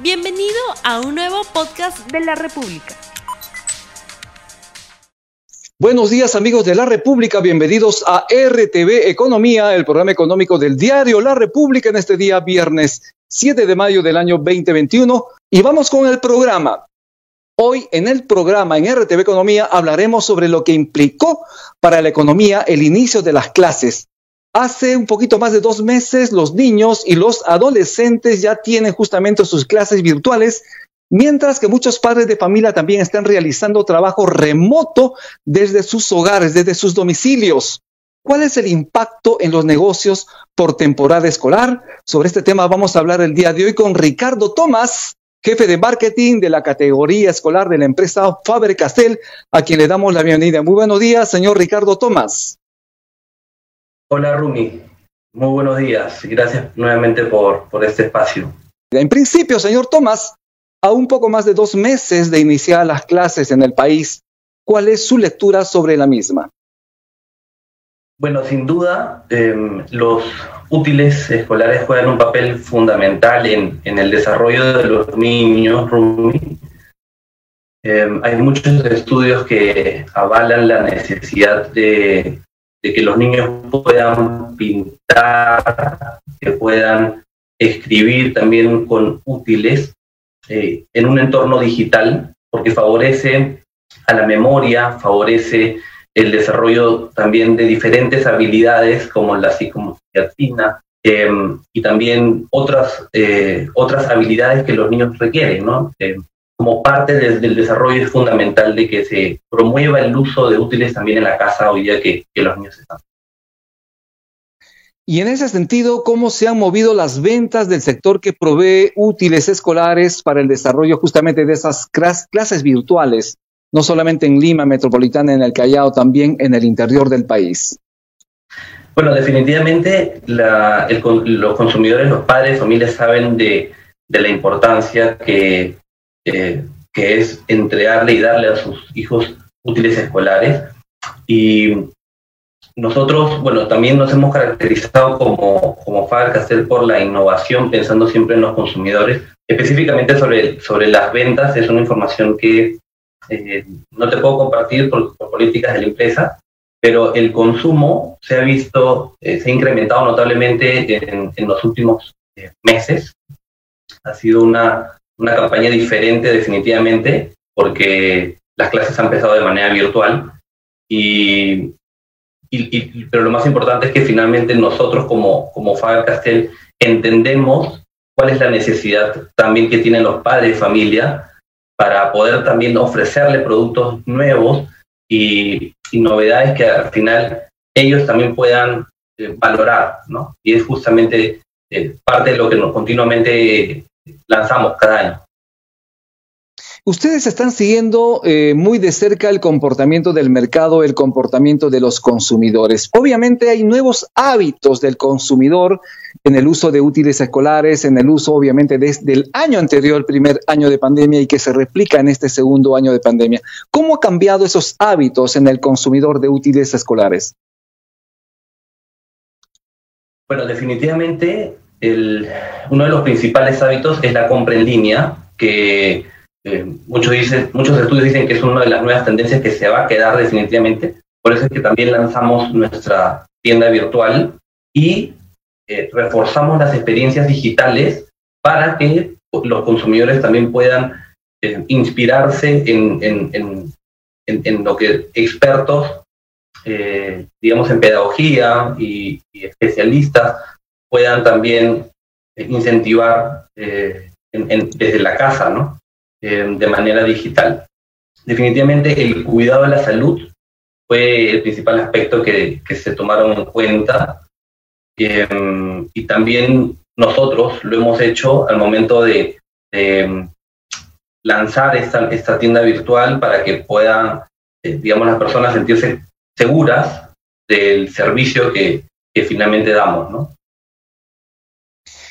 Bienvenido a un nuevo podcast de la República. Buenos días amigos de la República, bienvenidos a RTV Economía, el programa económico del diario La República en este día viernes 7 de mayo del año 2021 y vamos con el programa. Hoy en el programa en RTV Economía hablaremos sobre lo que implicó para la economía el inicio de las clases Hace un poquito más de dos meses los niños y los adolescentes ya tienen justamente sus clases virtuales, mientras que muchos padres de familia también están realizando trabajo remoto desde sus hogares, desde sus domicilios. ¿Cuál es el impacto en los negocios por temporada escolar? Sobre este tema vamos a hablar el día de hoy con Ricardo Tomás, jefe de marketing de la categoría escolar de la empresa Faber Castell, a quien le damos la bienvenida. Muy buenos días, señor Ricardo Tomás. Hola Rumi, muy buenos días y gracias nuevamente por, por este espacio. En principio, señor Tomás, a un poco más de dos meses de iniciar las clases en el país, ¿cuál es su lectura sobre la misma? Bueno, sin duda, em, los útiles escolares juegan un papel fundamental en, en el desarrollo de los niños, Rumi. Em, hay muchos estudios que avalan la necesidad de de que los niños puedan pintar, que puedan escribir también con útiles eh, en un entorno digital, porque favorece a la memoria, favorece el desarrollo también de diferentes habilidades como la psicomotricidad em, y también otras, eh, otras habilidades que los niños requieren, ¿no? Como parte del desarrollo es fundamental de que se promueva el uso de útiles también en la casa hoy día que, que los niños están. Y en ese sentido, ¿cómo se han movido las ventas del sector que provee útiles escolares para el desarrollo justamente de esas clases virtuales, no solamente en Lima metropolitana, en el Callao, también en el interior del país? Bueno, definitivamente los consumidores, los padres, familias saben de, de la importancia que que es entregarle y darle a sus hijos útiles escolares. Y nosotros, bueno, también nos hemos caracterizado como, como Faber por la innovación, pensando siempre en los consumidores. Específicamente sobre, sobre las ventas, es una información que eh, no te puedo compartir por, políticas de la empresa, pero el consumo se ha visto, eh, se ha incrementado notablemente en, en los últimos eh, meses. Ha sido una, una campaña diferente definitivamente, porque las clases han empezado de manera virtual y, pero lo más importante es que finalmente nosotros como, como Faber Castell entendemos cuál es la necesidad también que tienen los padres de familia para poder también ofrecerle productos nuevos y, novedades que al final ellos también puedan eh, valorar, ¿no? Y es justamente eh, parte de lo que nos continuamente lanzamos cada año. Ustedes están siguiendo eh, muy de cerca el comportamiento del mercado, el comportamiento de los consumidores. Obviamente hay nuevos hábitos del consumidor en el uso de útiles escolares, en el uso obviamente desde el año anterior, el primer año de pandemia y que se replica en este segundo año de pandemia. ¿Cómo ha cambiado esos hábitos en el consumidor de útiles escolares? Bueno, definitivamente uno de los principales hábitos es la compra en línea, que eh, muchos, dicen, muchos estudios dicen que es una de las nuevas tendencias que se va a quedar definitivamente. Por eso es que también lanzamos nuestra tienda virtual y eh, reforzamos las experiencias digitales para que los consumidores también puedan eh, inspirarse en, en, en, en, lo que expertos, digamos, en pedagogía y, y especialistas puedan también eh, incentivar eh, desde la casa, ¿no? Eh, de manera digital. Definitivamente el cuidado de la salud fue el principal aspecto que, se tomaron en cuenta y también nosotros lo hemos hecho al momento de, lanzar esta, esta, tienda virtual para que puedan, digamos, las personas sentirse seguras del servicio que, que finalmente damos, ¿no?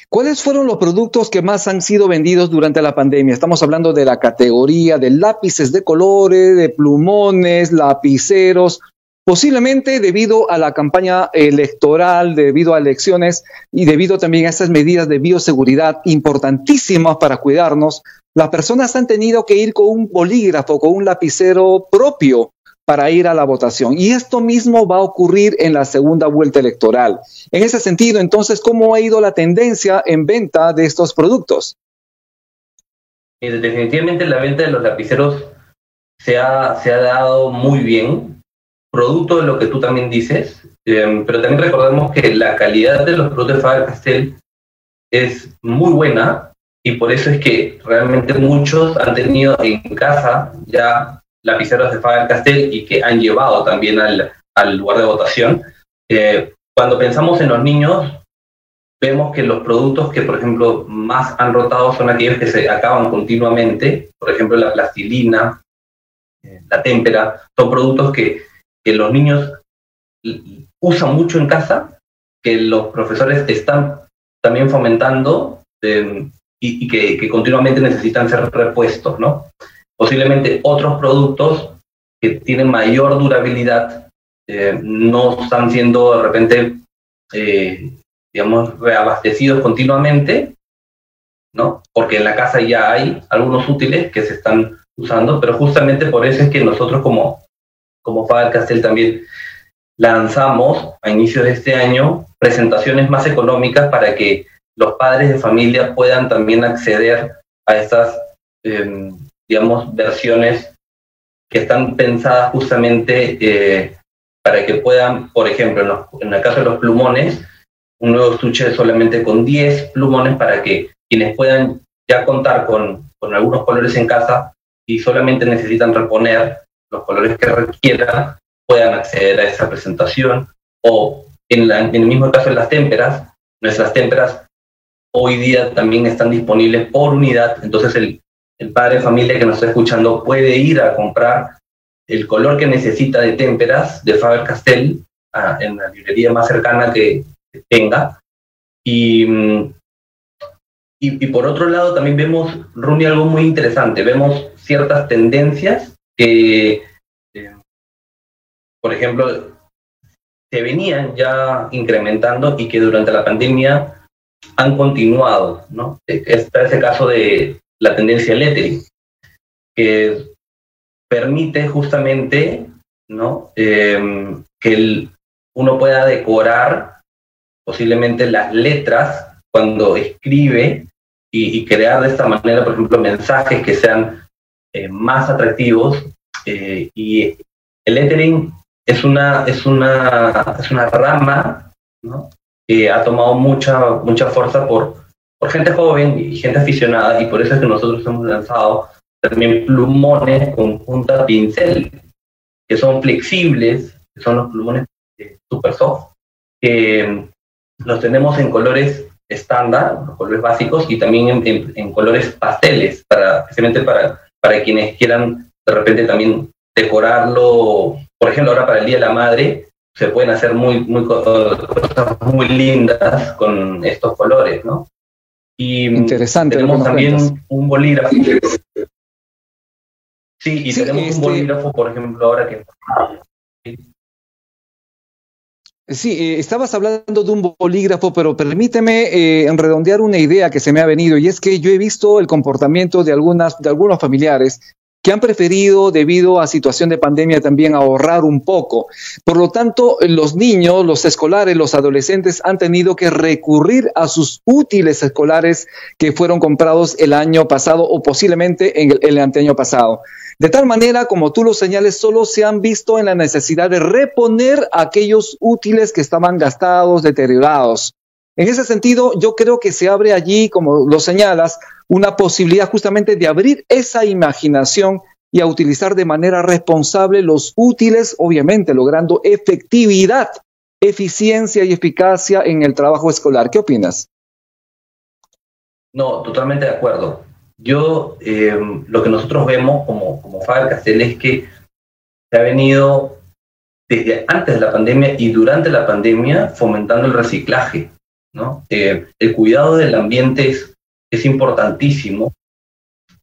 ¿Cuáles fueron los productos que más han sido vendidos durante la pandemia? Estamos hablando de la categoría de lápices de colores, de plumones, lapiceros. posiblemente debido a la campaña electoral, debido a elecciones y debido también a estas medidas de bioseguridad importantísimas para cuidarnos, las personas han tenido que ir con un bolígrafo, con un lapicero propio para ir a la votación. Y esto mismo va a ocurrir en la segunda vuelta electoral. En ese sentido, entonces, ¿cómo ha ido la tendencia en venta de estos productos? Definitivamente la venta de los lapiceros se ha, se ha dado muy bien, producto de lo que tú también dices, em, pero también recordemos que la calidad de los productos de Faber-Castell es muy buena y por eso es que realmente muchos han tenido en casa ya lapiceros de Faber-Castell y que han llevado también al, al lugar de votación. Eh, cuando pensamos en los niños, vemos que los productos que, por ejemplo, más han rotado son aquellos que se acaban continuamente, por ejemplo, la plastilina, eh, la témpera, son productos que, que los niños usan mucho en casa, que los profesores están también fomentando eh, y, que, que, continuamente necesitan ser repuestos, ¿no? Posiblemente otros productos que tienen mayor durabilidad eh, no están siendo de repente, eh, digamos, reabastecidos continuamente, ¿no? Porque en la casa ya hay algunos útiles que se están usando, pero justamente por eso es que nosotros como, como Castell también lanzamos a inicios de este año presentaciones más económicas para que los padres de familia puedan también acceder a estas eh, digamos, versiones que están pensadas justamente eh, para que puedan, por ejemplo, en, el caso de los plumones, un nuevo estuche solamente con 10 plumones para que quienes puedan ya contar con, algunos colores en casa y solamente necesitan reponer los colores que requieran, puedan acceder a esa presentación. O en, en el mismo caso de las témperas, nuestras témperas hoy día también están disponibles por unidad, entonces el, el padre de familia que nos está escuchando puede ir a comprar el color que necesita de témperas de Faber-Castell en la librería más cercana que, tenga. Y, y, por otro lado también vemos, Rumi, algo muy interesante. Vemos ciertas tendencias que, eh, por ejemplo, se venían ya incrementando y que durante la pandemia han continuado, ¿no? Está ese caso de la tendencia lettering, que permite justamente ¿no? Em, que uno pueda decorar posiblemente las letras cuando escribe y, crear de esta manera, por ejemplo, mensajes que sean eh, más atractivos. Eh, y el lettering es una, es una, es una rama que ha tomado mucha, mucha fuerza por, por gente joven y gente aficionada, y por eso es que nosotros hemos lanzado también plumones con punta pincel, que son flexibles, que son los plumones super soft, que los tenemos en colores estándar, los colores básicos, y también en, colores pasteles, para, especialmente para, para quienes quieran de repente también decorarlo, por ejemplo, ahora para el Día de la Madre, se pueden hacer muy, muy cosas muy lindas con estos colores, ¿no? Y Interesante tenemos también un bolígrafo. Sí, y tenemos un este bolígrafo, por ejemplo, ahora que... Sí, eh, estabas hablando de un bolígrafo, pero permíteme eh, redondear una idea que se me ha venido, y es que yo he visto el comportamiento de, algunas, de algunos familiares que han preferido, debido a situación de pandemia, también ahorrar un poco. Por lo tanto, los niños, los escolares, los adolescentes han tenido que recurrir a sus útiles escolares que fueron comprados el año pasado o posiblemente en el, el anteaño pasado. De tal manera, como tú lo señales, solo se han visto en la necesidad de reponer aquellos útiles que estaban gastados, deteriorados. En ese sentido, yo creo que se abre allí, como lo señalas, una posibilidad justamente de abrir esa imaginación y a utilizar de manera responsable los útiles, obviamente logrando efectividad, eficiencia y eficacia en el trabajo escolar. ¿Qué opinas? No, totalmente de acuerdo. Yo, eh, lo que nosotros vemos como, como Faber es que se ha venido desde antes de la pandemia y durante la pandemia fomentando el reciclaje. Eh, el cuidado del ambiente es, importantísimo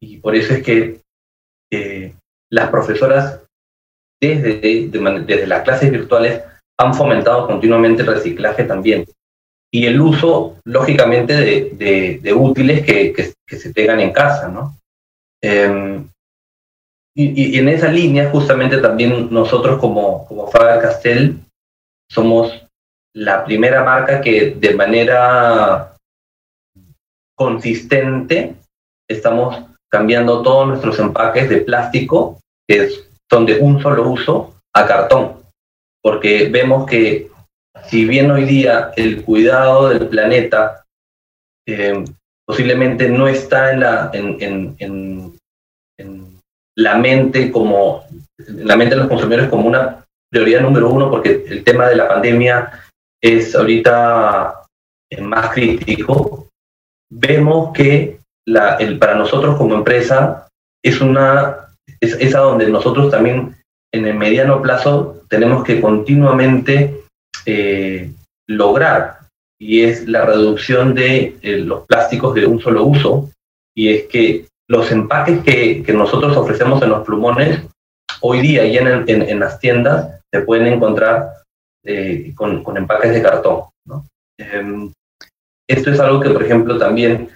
y por eso es que las profesoras desde, las clases virtuales han fomentado continuamente el reciclaje también. Y el uso, lógicamente, de, útiles que, se tengan en casa, ¿no? Em, y, en esa línea, justamente también nosotros como, como Faber Castell somos la primera marca que de manera consistente estamos cambiando todos nuestros empaques de plástico, que son de un solo uso, a cartón. Porque vemos que si bien hoy día el cuidado del planeta eh, posiblemente no está en la, en, en, la mente como en la mente de los consumidores como una prioridad número uno porque el tema de la pandemia es ahorita más crítico, vemos que la, el, para nosotros como empresa es una es, a donde nosotros también en el mediano plazo tenemos que continuamente eh, lograr. Y es la reducción de eh, los plásticos de un solo uso. Y es que los empaques que, que nosotros ofrecemos en los plumones hoy día y en, en, las tiendas se pueden encontrar eh, con, con, empaques de cartón. ¿no? Em, esto es algo que, por ejemplo, también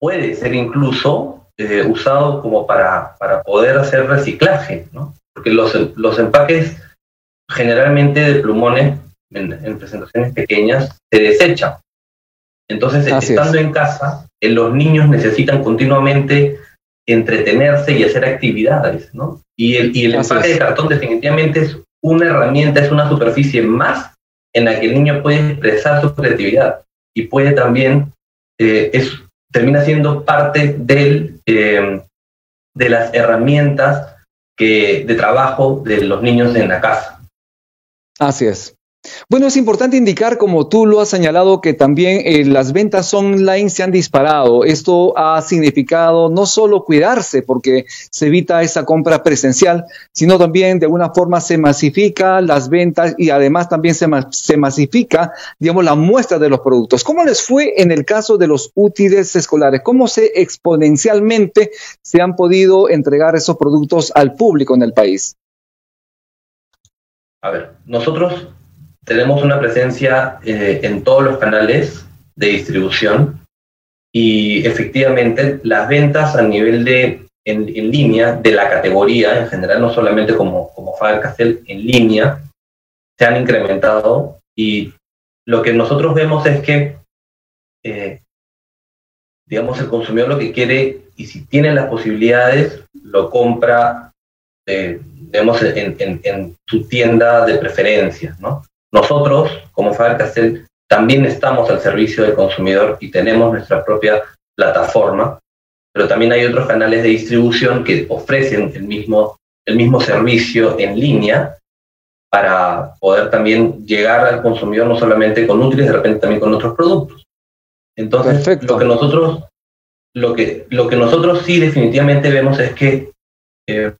puede ser incluso eh, usado como para, para poder hacer reciclaje, ¿no? Porque los, los empaques generalmente de plumones en, presentaciones pequeñas se desechan. Entonces, estando en casa, eh, los niños necesitan continuamente entretenerse y hacer actividades, ¿no? Y el, y el empaque de cartón definitivamente es una herramienta, es una superficie más en la que el niño puede expresar su creatividad y puede también, eh, es, termina siendo parte del, eh, de las herramientas que, de trabajo de los niños en la casa. Así es. Bueno, es importante indicar, como tú lo has señalado, que también eh, las ventas online se han disparado. Esto ha significado no solo cuidarse, porque se evita esa compra presencial, sino también de alguna forma se masifica las ventas y además también se, se masifica, digamos, la muestra de los productos. ¿Cómo les fue en el caso de los útiles escolares? ¿Cómo se exponencialmente se han podido entregar esos productos al público en el país? A ver, nosotros tenemos una presencia eh, en todos los canales de distribución y efectivamente las ventas a nivel de en, línea de la categoría en general, no solamente como, como Faber Castell, en línea, se han incrementado y lo que nosotros vemos es que, eh, digamos, el consumidor lo que quiere y si tiene las posibilidades, lo compra, eh, digamos, en, en, en, su tienda de preferencia, ¿no? Nosotros, como Faber Castell, también estamos al servicio del consumidor y tenemos nuestra propia plataforma, pero también hay otros canales de distribución que ofrecen el mismo, el mismo servicio en línea para poder también llegar al consumidor no solamente con útiles, de repente también con otros productos. Entonces, lo que nosotros lo que, lo que nosotros sí definitivamente vemos es que eh,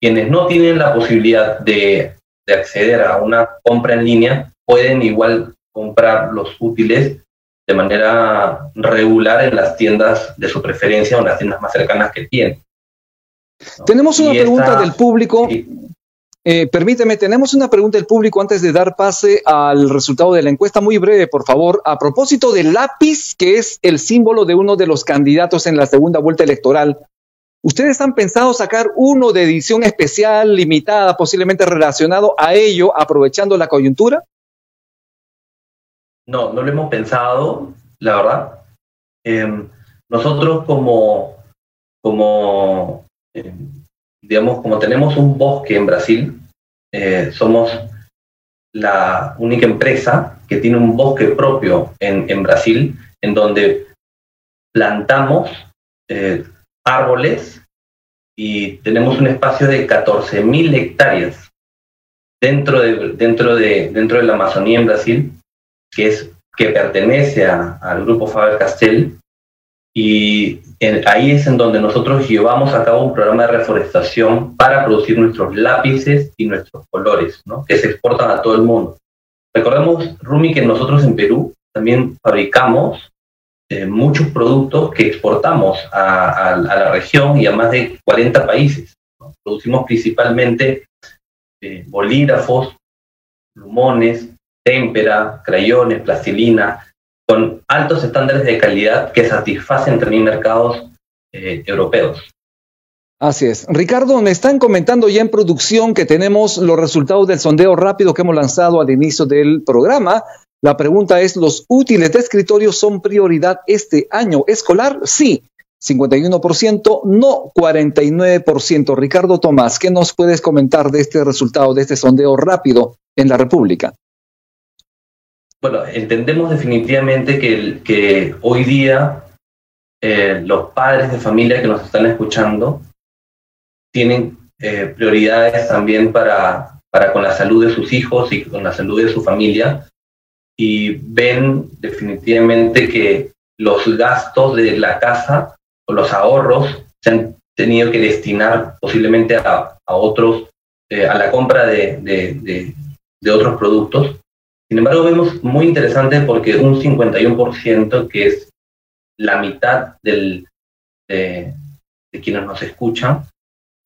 quienes no tienen la posibilidad de de acceder a una compra en línea pueden igual comprar los útiles de manera regular en las tiendas de su preferencia o en las tiendas más cercanas que tienen. Tenemos una pregunta del público. Eh, permíteme, tenemos una pregunta del público antes de dar pase al resultado de la encuesta. Muy breve, por favor. A propósito del lápiz, que es el símbolo de uno de los candidatos en la segunda vuelta electoral, ¿Ustedes han pensado sacar uno de edición especial, limitada, posiblemente relacionado a ello, aprovechando la coyuntura? No, no lo hemos pensado, la verdad. Em, nosotros como, como em, digamos, como tenemos un bosque en Brasil, eh, somos la única empresa que tiene un bosque propio en, Brasil, en donde plantamos eh, árboles y tenemos un espacio de 14.000 hectáreas dentro de, dentro, de, dentro de la Amazonía en Brasil, que, es, que pertenece al grupo Faber-Castell, y ahí es en donde nosotros llevamos a cabo un programa de reforestación para producir nuestros lápices y nuestros colores, que se exportan a todo el mundo. Recordemos, Rumi, que nosotros en Perú también fabricamos eh, muchos productos que exportamos a, la región y a más de 40 países. producimos principalmente eh, bolígrafos, plumones, témpera, crayones, plastilina, con altos estándares de calidad que satisfacen también mercados eh, europeos. Así es. Ricardo, me están comentando ya en producción que tenemos los resultados del sondeo rápido que hemos lanzado al inicio del programa. La pregunta es, ¿los útiles de escritorio son prioridad este año escolar? Sí, 51%, no 49%. Ricardo Tomás, ¿qué nos puedes comentar de este resultado, de este sondeo rápido en la República? Bueno, entendemos definitivamente que, que hoy día eh, los padres de familia que nos están escuchando tienen eh, prioridades también para, para con la salud de sus hijos y con la salud de su familia y ven definitivamente que los gastos de la casa o los ahorros se han tenido que destinar posiblemente a, a otros, eh, a la compra de, de, de, otros productos. Sin embargo, vemos muy interesante porque un 51%, que es la mitad de, de quienes nos escuchan,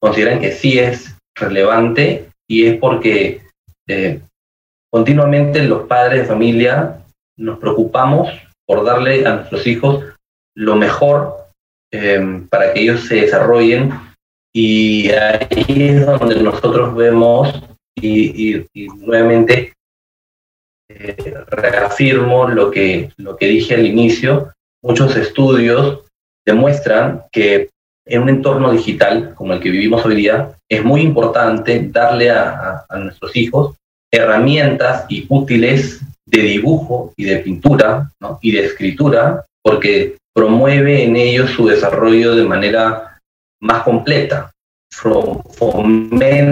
consideran que sí es relevante y es porque eh, continuamente los padres de familia nos preocupamos por darle a nuestros hijos lo mejor eh, para que ellos se desarrollen. Y ahí es donde nosotros vemos y, nuevamente eh, reafirmo lo que, lo que dije al inicio, muchos estudios demuestran que en un entorno digital como el que vivimos hoy día, es muy importante darle a, nuestros hijos herramientas y útiles de dibujo y de pintura y de escritura, porque promueve en ellos su desarrollo de manera más completa, fomenta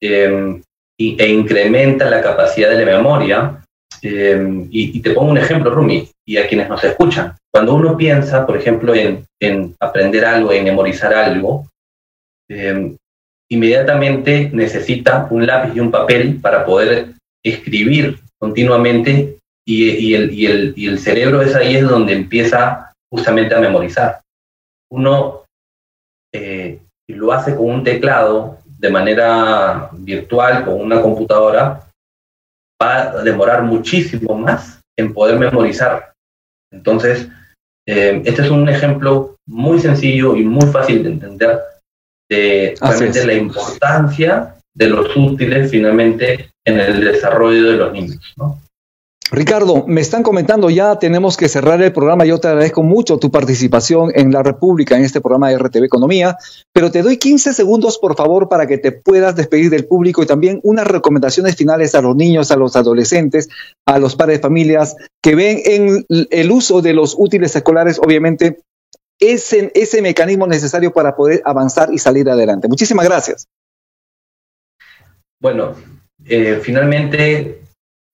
em, e incrementa la capacidad de la memoria. Em, y, te pongo un ejemplo, Rumi, y a quienes nos escuchan. Cuando uno piensa, por ejemplo, en, aprender algo, en memorizar algo, em, inmediatamente necesita un lápiz y un papel para poder escribir continuamente y, el, el, cerebro es ahí es donde empieza justamente a memorizar. Uno eh, lo hace con un teclado de manera virtual, con una computadora, va a demorar muchísimo más en poder memorizar. Entonces, eh, este es un ejemplo muy sencillo y muy fácil de entender de realmente la importancia de los útiles finalmente en el desarrollo de los niños. ¿no? Ricardo, me están comentando ya, tenemos que cerrar el programa. Yo te agradezco mucho tu participación en la República, en este programa de RTV Economía, pero te doy 15 segundos, por favor, para que te puedas despedir del público y también unas recomendaciones finales a los niños, a los adolescentes, a los padres de familias que ven en el uso de los útiles escolares, obviamente, ese, ese mecanismo necesario para poder avanzar y salir adelante. Muchísimas gracias. Bueno, eh, finalmente...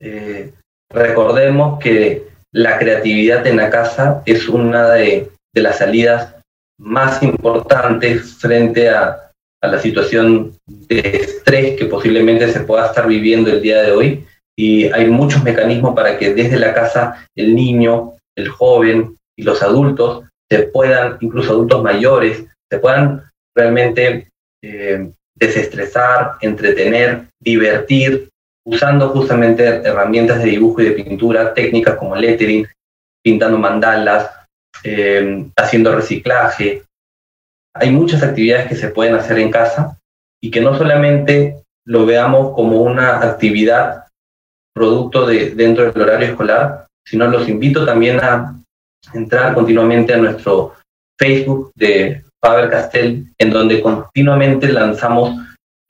Eh, Recordemos que la creatividad en la casa es una de, las salidas más importantes frente a, la situación de estrés que posiblemente se pueda estar viviendo el día de hoy. Y hay muchos mecanismos para que desde la casa el niño, el joven y los adultos se puedan, incluso adultos mayores, se puedan realmente eh, desestresar, entretener, divertir usando justamente herramientas de dibujo y de pintura, técnicas como lettering, pintando mandalas, eh, haciendo reciclaje. Hay muchas actividades que se pueden hacer en casa y que no solamente lo veamos como una actividad producto de dentro del horario escolar, sino los invito también a entrar continuamente a nuestro Facebook de Faber Castell, en donde continuamente lanzamos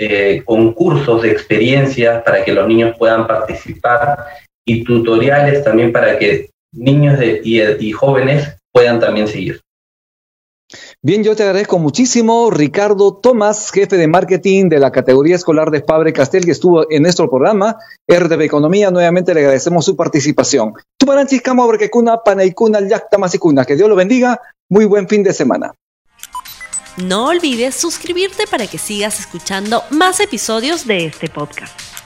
eh, concursos de experiencias para que los niños puedan participar y tutoriales también para que niños y, jóvenes puedan también seguir. Bien, yo te agradezco muchísimo, Ricardo Tomás, jefe de marketing de la categoría escolar de Fabre Castel, que estuvo en nuestro programa, RTV Economía. Nuevamente le agradecemos su participación. Que Dios lo bendiga. Muy buen fin de semana. No olvides suscribirte para que sigas escuchando más episodios de este podcast.